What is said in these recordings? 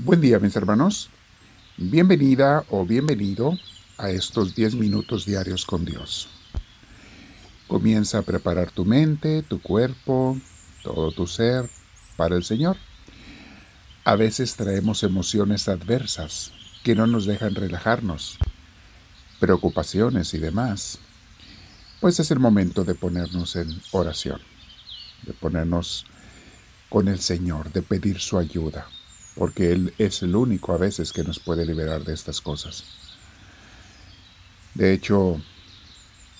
Buen día mis hermanos. Bienvenida o bienvenido a estos 10 minutos diarios con Dios. Comienza a preparar tu mente, tu cuerpo, todo tu ser para el Señor. A veces traemos emociones adversas que no nos dejan relajarnos, preocupaciones y demás. Pues es el momento de ponernos en oración, de ponernos con el Señor, de pedir su ayuda porque Él es el único a veces que nos puede liberar de estas cosas. De hecho,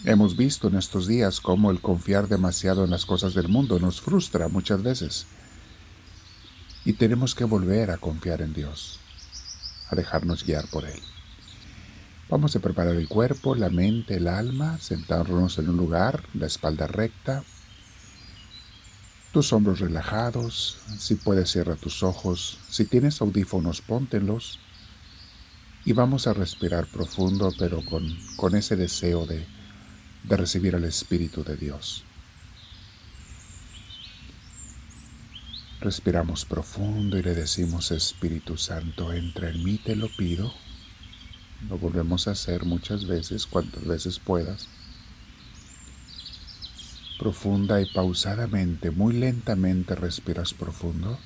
hemos visto en estos días cómo el confiar demasiado en las cosas del mundo nos frustra muchas veces. Y tenemos que volver a confiar en Dios, a dejarnos guiar por Él. Vamos a preparar el cuerpo, la mente, el alma, sentarnos en un lugar, la espalda recta, tus hombros relajados, si puedes cierra tus ojos, si tienes audífonos póntelos y vamos a respirar profundo pero con, con ese deseo de, de recibir al Espíritu de Dios. Respiramos profundo y le decimos Espíritu Santo, entra en mí, te lo pido. Lo volvemos a hacer muchas veces, cuantas veces puedas profunda y pausadamente, muy lentamente respiras profundo.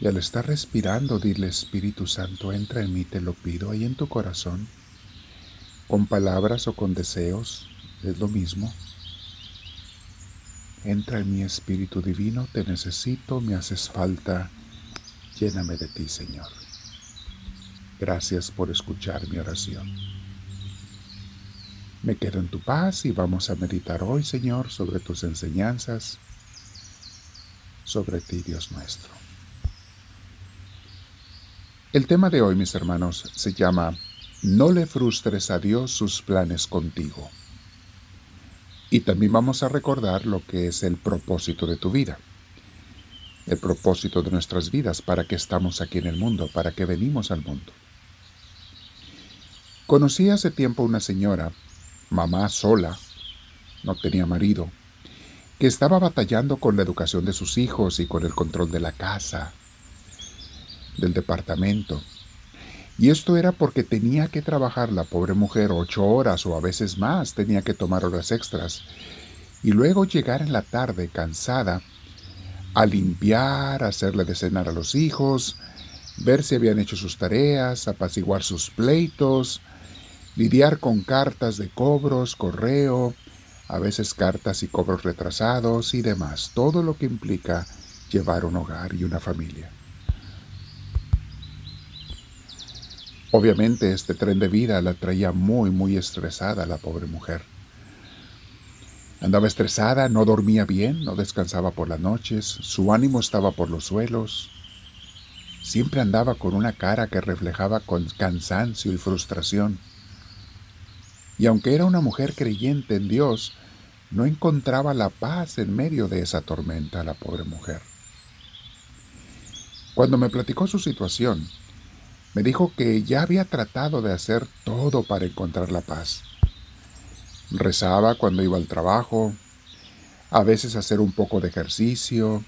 Y al estar respirando, dile Espíritu Santo, entra en mí, te lo pido, ahí en tu corazón, con palabras o con deseos, es lo mismo. Entra en mi Espíritu Divino, te necesito, me haces falta, lléname de ti, Señor. Gracias por escuchar mi oración. Me quedo en tu paz y vamos a meditar hoy, Señor, sobre tus enseñanzas, sobre ti, Dios nuestro. El tema de hoy, mis hermanos, se llama No le frustres a Dios sus planes contigo. Y también vamos a recordar lo que es el propósito de tu vida. El propósito de nuestras vidas, para qué estamos aquí en el mundo, para qué venimos al mundo. Conocí hace tiempo una señora mamá sola, no tenía marido, que estaba batallando con la educación de sus hijos y con el control de la casa, del departamento. Y esto era porque tenía que trabajar la pobre mujer ocho horas o a veces más, tenía que tomar horas extras. Y luego llegar en la tarde cansada a limpiar, hacerle de cenar a los hijos, ver si habían hecho sus tareas, apaciguar sus pleitos, lidiar con cartas de cobros, correo, a veces cartas y cobros retrasados y demás, todo lo que implica llevar un hogar y una familia. Obviamente este tren de vida la traía muy, muy estresada la pobre mujer. Andaba estresada, no dormía bien, no descansaba por las noches, su ánimo estaba por los suelos. Siempre andaba con una cara que reflejaba con cansancio y frustración y aunque era una mujer creyente en Dios, no encontraba la paz en medio de esa tormenta la pobre mujer. Cuando me platicó su situación, me dijo que ya había tratado de hacer todo para encontrar la paz. Rezaba cuando iba al trabajo, a veces hacer un poco de ejercicio,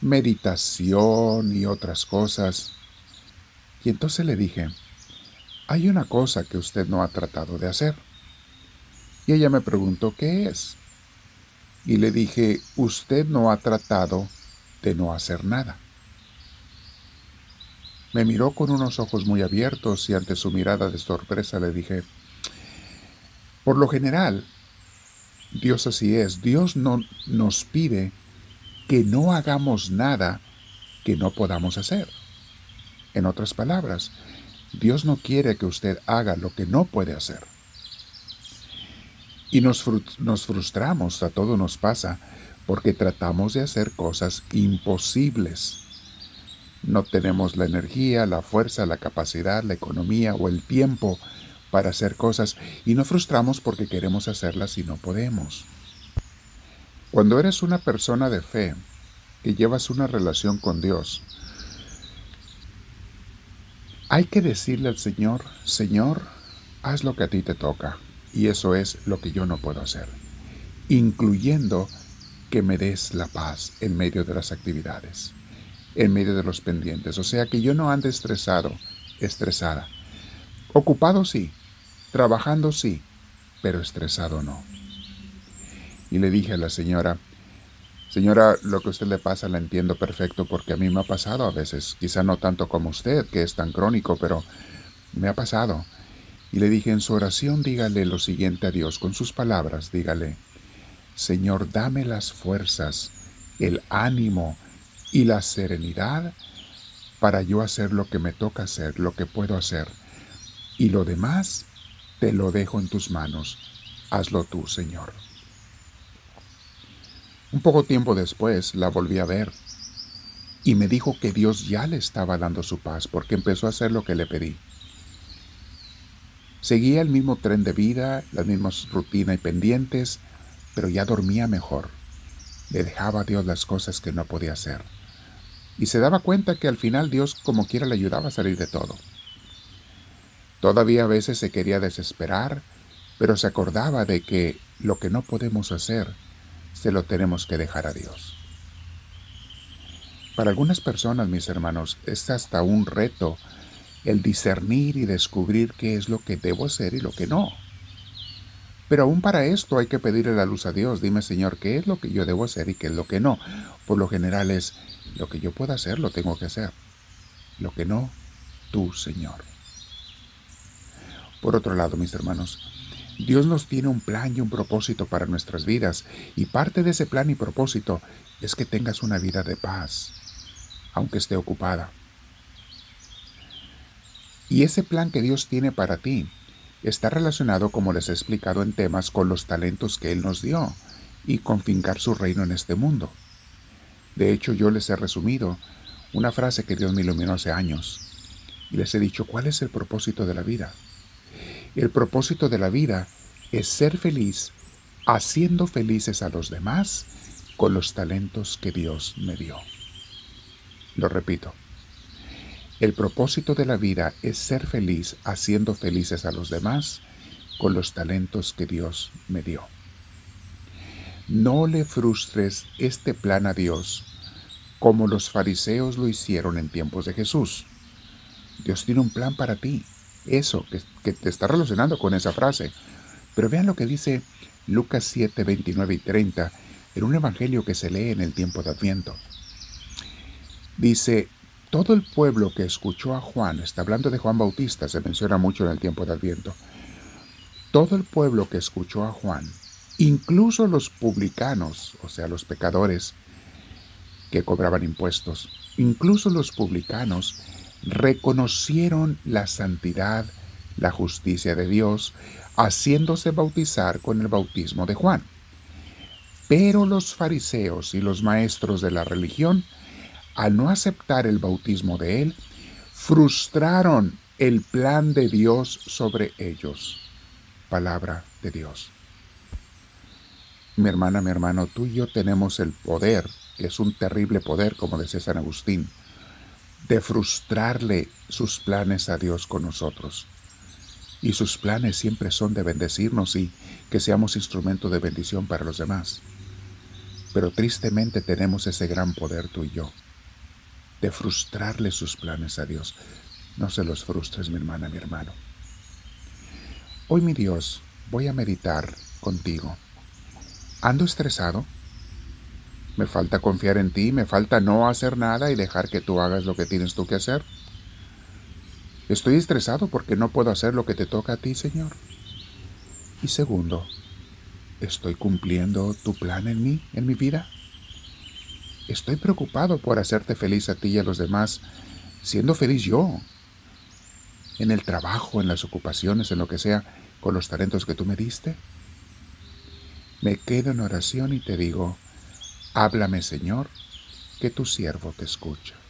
meditación y otras cosas. Y entonces le dije, hay una cosa que usted no ha tratado de hacer. Y ella me preguntó qué es. Y le dije, usted no ha tratado de no hacer nada. Me miró con unos ojos muy abiertos y ante su mirada de sorpresa le dije, por lo general, Dios así es, Dios no nos pide que no hagamos nada que no podamos hacer. En otras palabras, Dios no quiere que usted haga lo que no puede hacer. Y nos, nos frustramos, a todo nos pasa, porque tratamos de hacer cosas imposibles. No tenemos la energía, la fuerza, la capacidad, la economía o el tiempo para hacer cosas y nos frustramos porque queremos hacerlas y no podemos. Cuando eres una persona de fe, que llevas una relación con Dios, hay que decirle al Señor, Señor, haz lo que a ti te toca. Y eso es lo que yo no puedo hacer, incluyendo que me des la paz en medio de las actividades. en medio de los pendientes. O sea que yo no ande estresado, estresada. Ocupado sí, trabajando sí, pero estresado no. Y le dije a la señora, señora, lo que a usted le pasa la entiendo perfecto porque a mí me ha pasado a veces, quizá no tanto como usted, que es tan crónico, pero me ha pasado. Y le dije en su oración, dígale lo siguiente a Dios, con sus palabras, dígale, Señor, dame las fuerzas, el ánimo y la serenidad para yo hacer lo que me toca hacer, lo que puedo hacer. Y lo demás te lo dejo en tus manos. Hazlo tú, Señor. Un poco tiempo después la volví a ver y me dijo que Dios ya le estaba dando su paz porque empezó a hacer lo que le pedí. Seguía el mismo tren de vida, las mismas rutinas y pendientes, pero ya dormía mejor. Le dejaba a Dios las cosas que no podía hacer. Y se daba cuenta que al final Dios como quiera le ayudaba a salir de todo. Todavía a veces se quería desesperar, pero se acordaba de que lo que no podemos hacer, se lo tenemos que dejar a Dios. Para algunas personas, mis hermanos, es hasta un reto el discernir y descubrir qué es lo que debo hacer y lo que no. Pero aún para esto hay que pedirle la luz a Dios. Dime, Señor, ¿qué es lo que yo debo hacer y qué es lo que no? Por lo general es lo que yo pueda hacer, lo tengo que hacer. Lo que no, tú, Señor. Por otro lado, mis hermanos, Dios nos tiene un plan y un propósito para nuestras vidas, y parte de ese plan y propósito es que tengas una vida de paz, aunque esté ocupada. Y ese plan que Dios tiene para ti está relacionado, como les he explicado en temas, con los talentos que Él nos dio y con fincar su reino en este mundo. De hecho, yo les he resumido una frase que Dios me iluminó hace años y les he dicho cuál es el propósito de la vida. El propósito de la vida es ser feliz haciendo felices a los demás con los talentos que Dios me dio. Lo repito, el propósito de la vida es ser feliz haciendo felices a los demás con los talentos que Dios me dio. No le frustres este plan a Dios como los fariseos lo hicieron en tiempos de Jesús. Dios tiene un plan para ti, eso que, te está relacionando con esa frase. Pero vean lo que dice Lucas 7, 29 y 30 en un evangelio que se lee en el tiempo de Adviento. Dice, todo el pueblo que escuchó a Juan, está hablando de Juan Bautista, se menciona mucho en el tiempo de Adviento, todo el pueblo que escuchó a Juan, incluso los publicanos, o sea, los pecadores que cobraban impuestos, incluso los publicanos reconocieron la santidad, la justicia de Dios, haciéndose bautizar con el bautismo de Juan. Pero los fariseos y los maestros de la religión al no aceptar el bautismo de Él, frustraron el plan de Dios sobre ellos. Palabra de Dios. Mi hermana, mi hermano, tú y yo tenemos el poder, que es un terrible poder, como decía San Agustín, de frustrarle sus planes a Dios con nosotros. Y sus planes siempre son de bendecirnos y que seamos instrumento de bendición para los demás. Pero tristemente tenemos ese gran poder tú y yo de frustrarle sus planes a Dios. No se los frustres, mi hermana, mi hermano. Hoy, mi Dios, voy a meditar contigo. ¿Ando estresado? ¿Me falta confiar en ti? ¿Me falta no hacer nada y dejar que tú hagas lo que tienes tú que hacer? Estoy estresado porque no puedo hacer lo que te toca a ti, Señor. Y segundo, ¿estoy cumpliendo tu plan en mí, en mi vida? Estoy preocupado por hacerte feliz a ti y a los demás, siendo feliz yo. En el trabajo, en las ocupaciones, en lo que sea, con los talentos que tú me diste. Me quedo en oración y te digo, háblame Señor, que tu siervo te escucha.